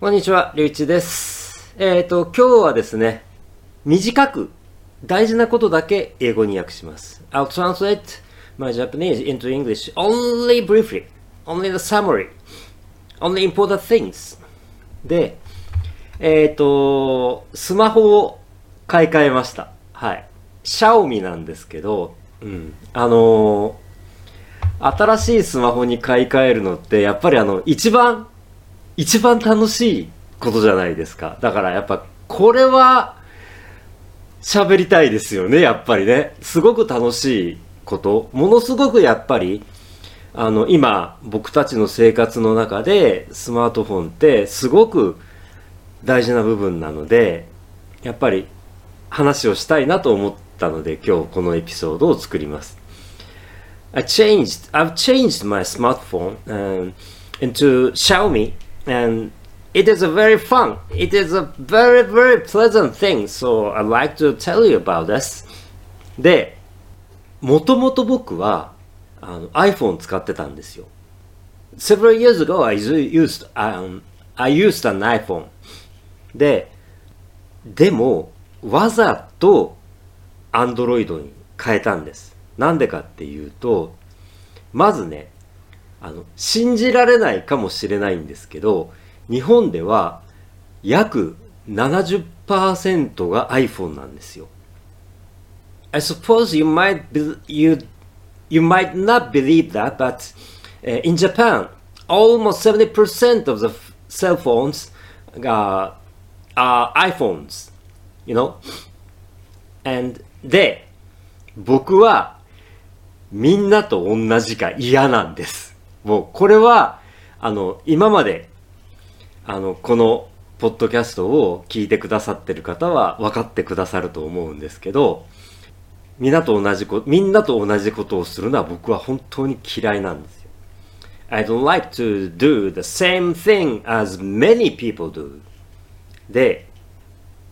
こんにちは、りゅういちです。えっ、と、今日はですね、短く大事なことだけ英語に訳します。I'll translate my Japanese into English only briefly, only the summary, only important things. で、えっ、と、スマホを買い替えました。はい。シャオミなんですけど、うん。あのー新しいスマホに買い替えるのって、やっぱりあの、一番一番楽しいことじゃないですか。だからやっぱこれは喋りたいですよね、やっぱりね。すごく楽しいこと。ものすごくやっぱり、あの、今僕たちの生活の中でスマートフォンってすごく大事な部分なので、やっぱり話をしたいなと思ったので今日このエピソードを作ります。I changed. I've changed my smartphone um, into Xiaomi, and it is a very fun. It is a very very pleasant thing. So I'd like to tell you about this. で、もともと僕はあの iPhone 使ってたんですよ。Several years ago, I used um, I used an iPhone. で、でもわざと Android に変えたんです。なんでかっていうと、まずね、あの、信じられないかもしれないんですけど、日本では約70%が iPhone なんですよ。I suppose you might be, you you might not believe that, but uh, in Japan, almost 70% of the cell phones are, are iPhones, you know? And で、僕はみんなと同じか嫌なんです。もうこれは、あの、今まで、あの、このポッドキャストを聞いてくださってる方は分かってくださると思うんですけど、みんなと同じこみんなと同じことをするのは僕は本当に嫌いなんですよ。I don't like to do the same thing as many people do. で、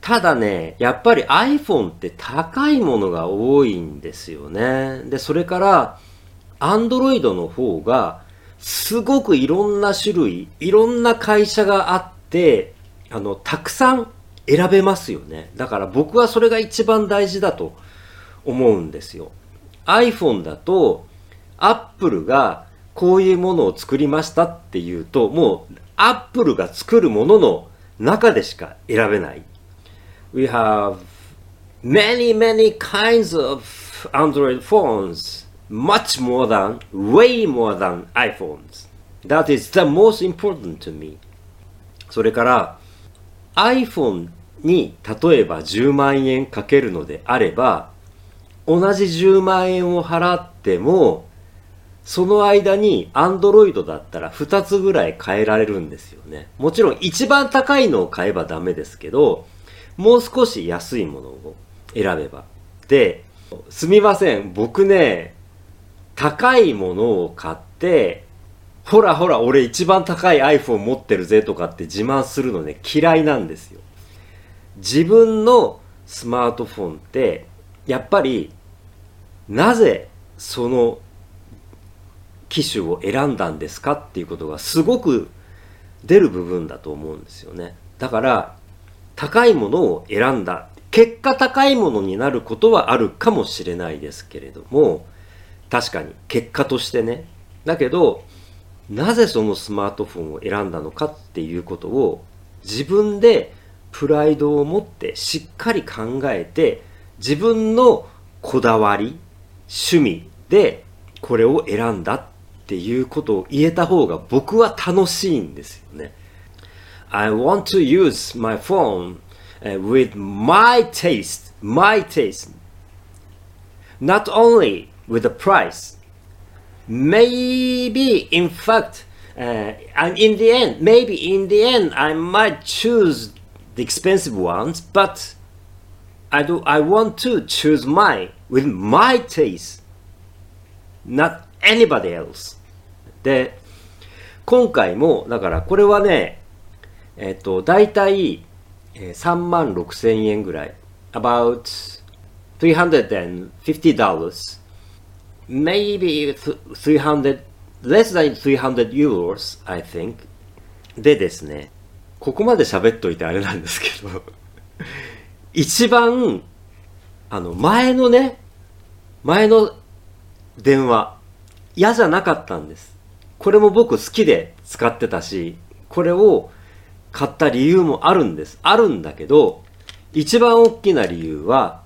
ただね、やっぱり iPhone って高いものが多いんですよね。で、それから、Android の方が、すごくいろんな種類、いろんな会社があって、あの、たくさん選べますよね。だから僕はそれが一番大事だと思うんですよ。iPhone だと、Apple がこういうものを作りましたっていうと、もう Apple が作るものの中でしか選べない。we have many, many kinds of Android phones, much more than, way more than iPhones. That is the most important to me. それから、iPhone に例えば10万円かけるのであれば、同じ10万円を払っても、その間に Android だったら2つぐらい変えられるんですよね。もちろん一番高いのを買えばダメですけど、もう少し安いものを選べば。で、すみません。僕ね、高いものを買って、ほらほら、俺一番高い iPhone 持ってるぜとかって自慢するのね、嫌いなんですよ。自分のスマートフォンって、やっぱり、なぜその機種を選んだんですかっていうことがすごく出る部分だと思うんですよね。だから、高いものを選んだ。結果高いものになることはあるかもしれないですけれども、確かに結果としてね。だけど、なぜそのスマートフォンを選んだのかっていうことを自分でプライドを持ってしっかり考えて自分のこだわり、趣味でこれを選んだっていうことを言えた方が僕は楽しいんですよね。I want to use my phone with my taste, my taste. Not only with the price. Maybe, in fact, uh, and in the end, maybe in the end, I might choose the expensive ones, but I do. I want to choose mine with my taste, not anybody else. で、今回も、だからこれはね、えっと、大体、えー3万6千円ぐらい。about $350. Maybe 300, less than 300 euros, I think. でですね、ここまで喋っといてあれなんですけど 一番、あの、前のね、前の電話、嫌じゃなかったんです。これも僕好きで使ってたし、これを買った理由もあるんです。あるんだけど、一番大きな理由は、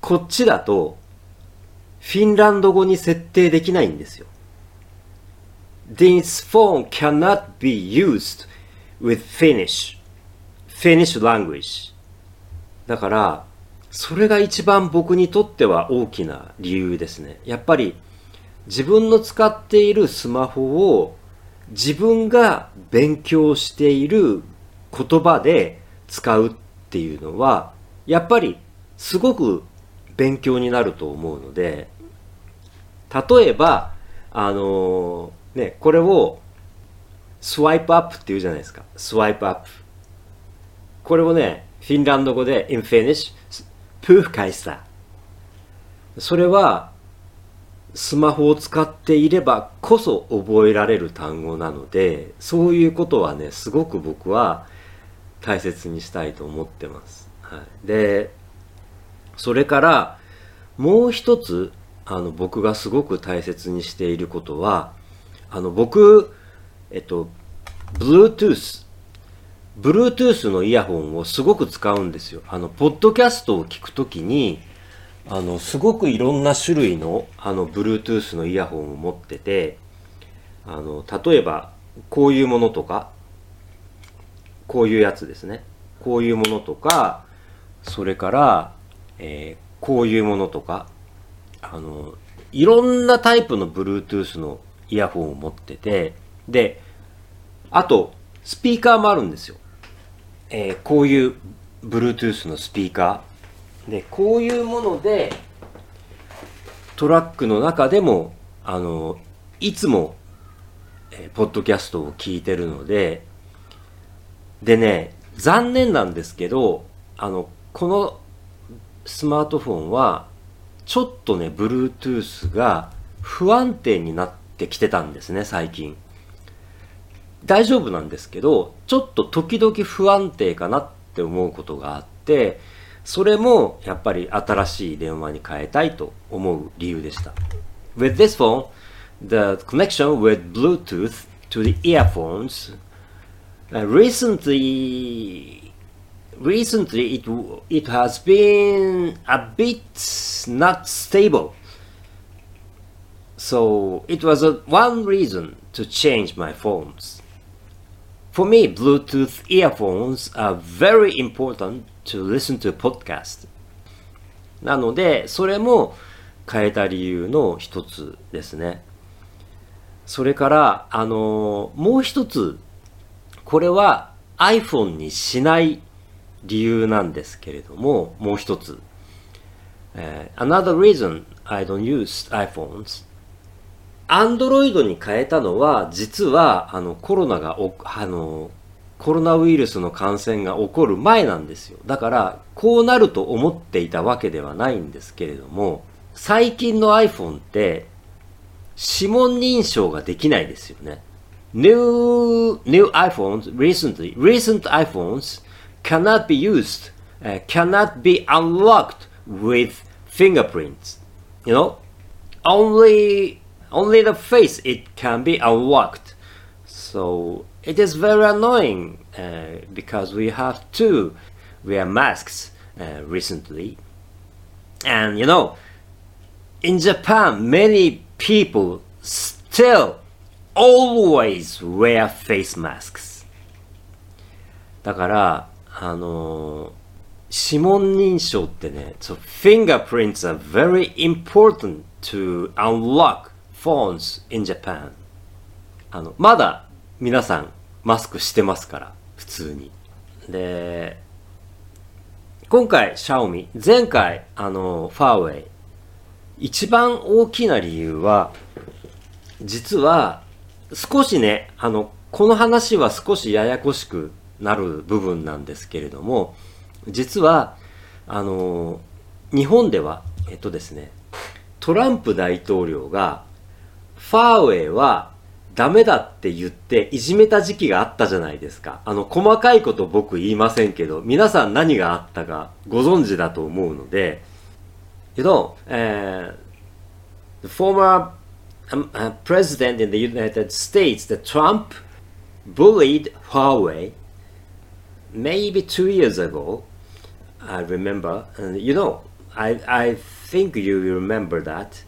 こっちだと、フィンランド語に設定できないんですよ。This phone cannot be used with Finnish. Finnish language. だから、それが一番僕にとっては大きな理由ですね。やっぱり自分の使っているスマホを自分が勉強している言葉で使うっていうのは、やっぱりすごく勉強になると思うので、例えば、あのー、ね、これをスワイプアップって言うじゃないですか。スワイプアップ。これをね、フィンランド語で in Finnish プーフ返したそれはスマホを使っていればこそ覚えられる単語なのでそういうことはねすごく僕は大切にしたいと思ってます、はい、でそれからもう一つあの僕がすごく大切にしていることはあの僕えっと Bluetooth Bluetooth のイヤホンをすごく使うんですよ。あの、ポッドキャストを聞くときに、あの、すごくいろんな種類の、あの、Bluetooth のイヤホンを持ってて、あの、例えば、こういうものとか、こういうやつですね。こういうものとか、それから、えー、こういうものとか、あの、いろんなタイプの Bluetooth のイヤホンを持ってて、で、あと、スピーカーもあるんですよ。えー、こういう Bluetooth のスピーカーでこういうものでトラックの中でもあのいつも、えー、ポッドキャストを聞いてるのででね残念なんですけどあのこのスマートフォンはちょっとね Bluetooth が不安定になってきてたんですね最近大丈夫なんですけど、ちょっと時々不安定かなって思うことがあって、それもやっぱり新しい電話に変えたいと思う理由でした。With this phone, the connection with Bluetooth to the earphones recently recently it it has been a bit not stable so it was a, one reason to change my phones For me, Bluetooth earphones are very important to listen to podcast. なので、それも変えた理由の一つですね。それから、あの、もう一つ、これは iPhone にしない理由なんですけれども、もう一つ。Uh, another reason I don't use iPhones アンドロイドに変えたのは、実は、あの、コロナがお、あの、コロナウイルスの感染が起こる前なんですよ。だから、こうなると思っていたわけではないんですけれども、最近の iPhone って、指紋認証ができないですよね。New, new iPhones, recently, recent iPhones cannot be used, uh, cannot be unlocked with fingerprints. You know? Only only the face it can be unlocked. So it is very annoying uh, because we have to wear masks uh, recently. And you know, in Japan, many people still always wear face masks. だから、 あのー、指紋認証ってね、so fingerprints are very important to unlock phones in Japan. あのまだ皆さんマスクしてますから普通に。で今回シャオミ前回あのファーウェイ一番大きな理由は実は少しねあのこの話は少しややこしくなる部分なんですけれども実はあの日本ではえっとですねトランプ大統領がファーウェイはダメだって言っていじめた時期があったじゃないですか。あの、細かいこと僕言いませんけど、皆さん何があったかご存知だと思うので、You know, uh, the former um, uh, president in the United States, the Trump, bullied Huawei maybe two years ago. I remember, and you know, I, I think you remember that.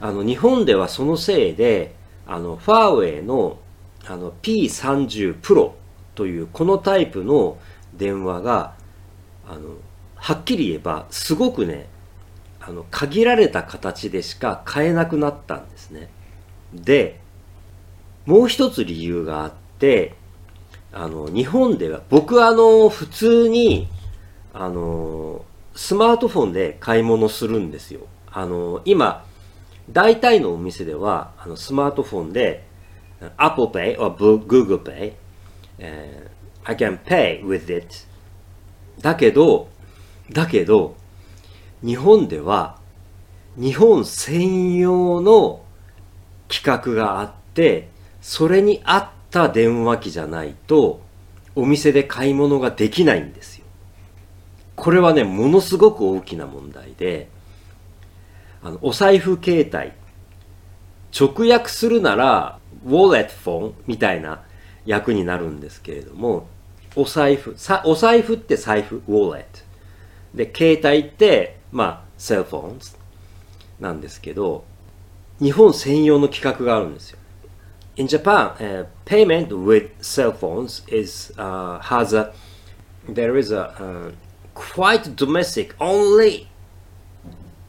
あの、日本ではそのせいで、あの、ファーウェイのあの P30 Pro というこのタイプの電話が、あの、はっきり言えば、すごくね、あの、限られた形でしか買えなくなったんですね。で、もう一つ理由があって、あの、日本では、僕はあの、普通に、あの、スマートフォンで買い物するんですよ。あの、今、大体のお店では、あの、スマートフォンで、Apple Pay or Google Pay、I can pay with it. だけど、だけど、日本では、日本専用の規格があって、それに合った電話機じゃないと、お店で買い物ができないんですよ。これはね、ものすごく大きな問題で、あの、お財布携帯、直訳するなら、ウォレットフォンみたいな役になるんですけれども、お財布、さお財布って財布、ウォレット。で、携帯って、まあ、セルフォンなんですけど、日本専用の規格があるんですよ。In Japan, uh, payment with cell phones is uh, has a there is a uh, quite domestic only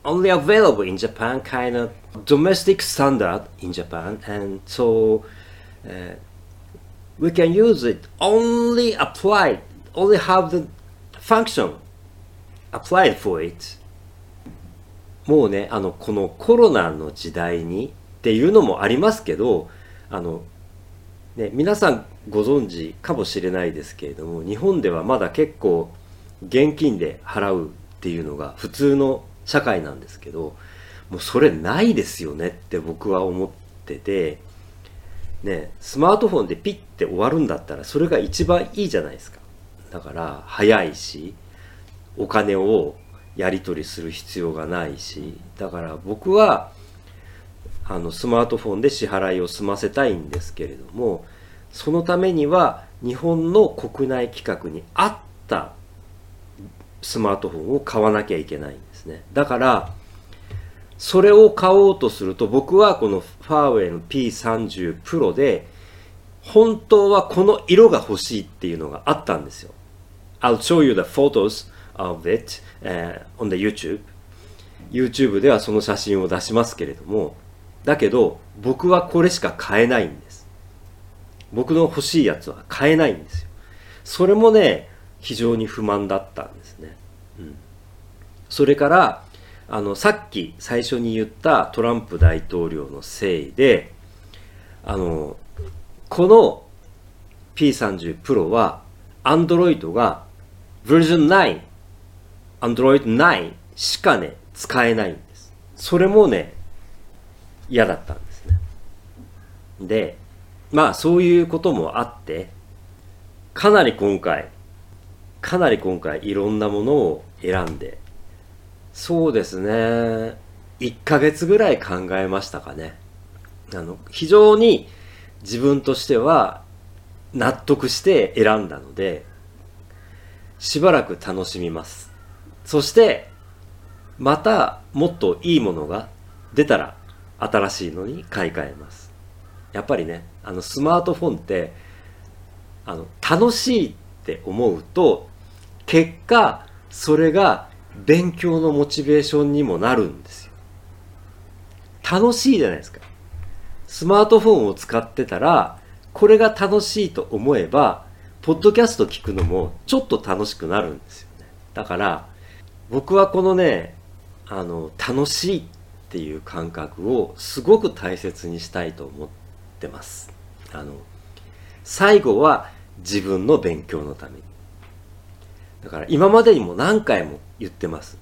only available in Japan kind of domestic standard in Japan and so uh, we can use it only applied only have the function applied for it もうねあのこのコロナの時代にっていうのもありますけど あのね皆さんご存知かもしれないですけれども日本ではまだ結構現金で払うっていうのが普通の社会なんですけどもうそれないですよねって僕は思っててねスマートフォンでピッて終わるんだったらそれが一番いいじゃないですか。だから早いしお金をやり取りする必要がないしだから僕はあのスマートフォンで支払いを済ませたいんですけれどもそのためには日本の国内規格に合ったスマートフォンを買わなきゃいけないんですね。だからそれを買おうとすると僕はこのファーウェイの P30 Pro で本当はこの色が欲しいっていうのがあったんですよ。I'll show you the photos of it、uh, on the YouTube YouTube ではその写真を出しますけれどもだけど僕はこれしか買えないんです。僕の欲しいやつは買えないんですよ。それもね非常に不満だったんですね、うん、それからあのさっき最初に言ったトランプ大統領のせいであのこの P30 Pro は Android が Version9 Android 9しかね使えないんです。それもね嫌だったんですね。でまあそういうこともあってかなり今回かなり今回いろんなものを選んでそうですね1ヶ月ぐらい考えましたかね。あの非常に自分としては納得して選んだのでしばらく楽しみます。そしてまたもっといいものが出たら新しいのに買い替えます。やっぱりねあのスマートフォンってあの楽しいって思うと結果それが勉強のモチベーションにもなるんですよ。楽しいじゃないですか。スマートフォンを使ってたらこれが楽しいと思えばポッドキャスト聞くのもちょっと楽しくなるんですよね。だから僕はこのねあの楽しいっていう感覚をすごく大切にしたいと思ってます。あの最後は自分の勉強のために。だから今までにも何回も言ってます。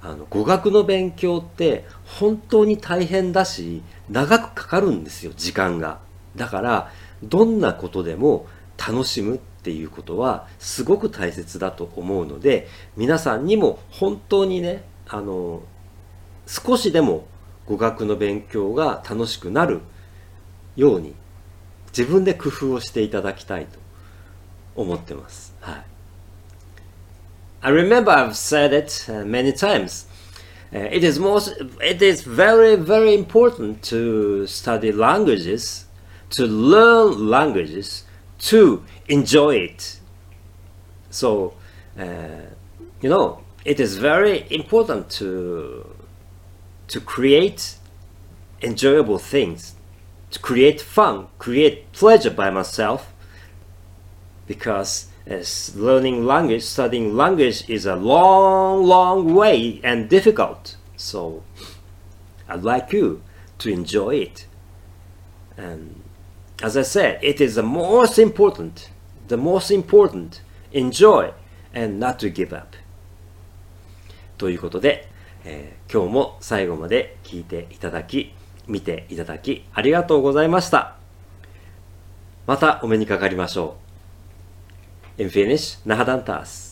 あの語学の勉強って本当に大変だし長くかかるんですよ時間が。だからどんなことでも楽しむっていうことはすごく大切だと思うので皆さんにも本当にねあの少しでも語学の勉強が楽しくなるように自分で工夫をしていただきたいと思ってます。はい。I remember I've said it many times. It is most it is very very important to study languages to learn languages to enjoy it so uh, you know it is very important to to create enjoyable things to create fun create pleasure by myself because as learning language studying language is a long long way and difficult so i'd like you to enjoy it and as I said, it is the most important, the most important, enjoy and not to give up. ということで、 えー、今日も最後まで聞いていただき、見ていただき、ありがとうございました。またお目にかかりましょう。In Finnish, nahadantas.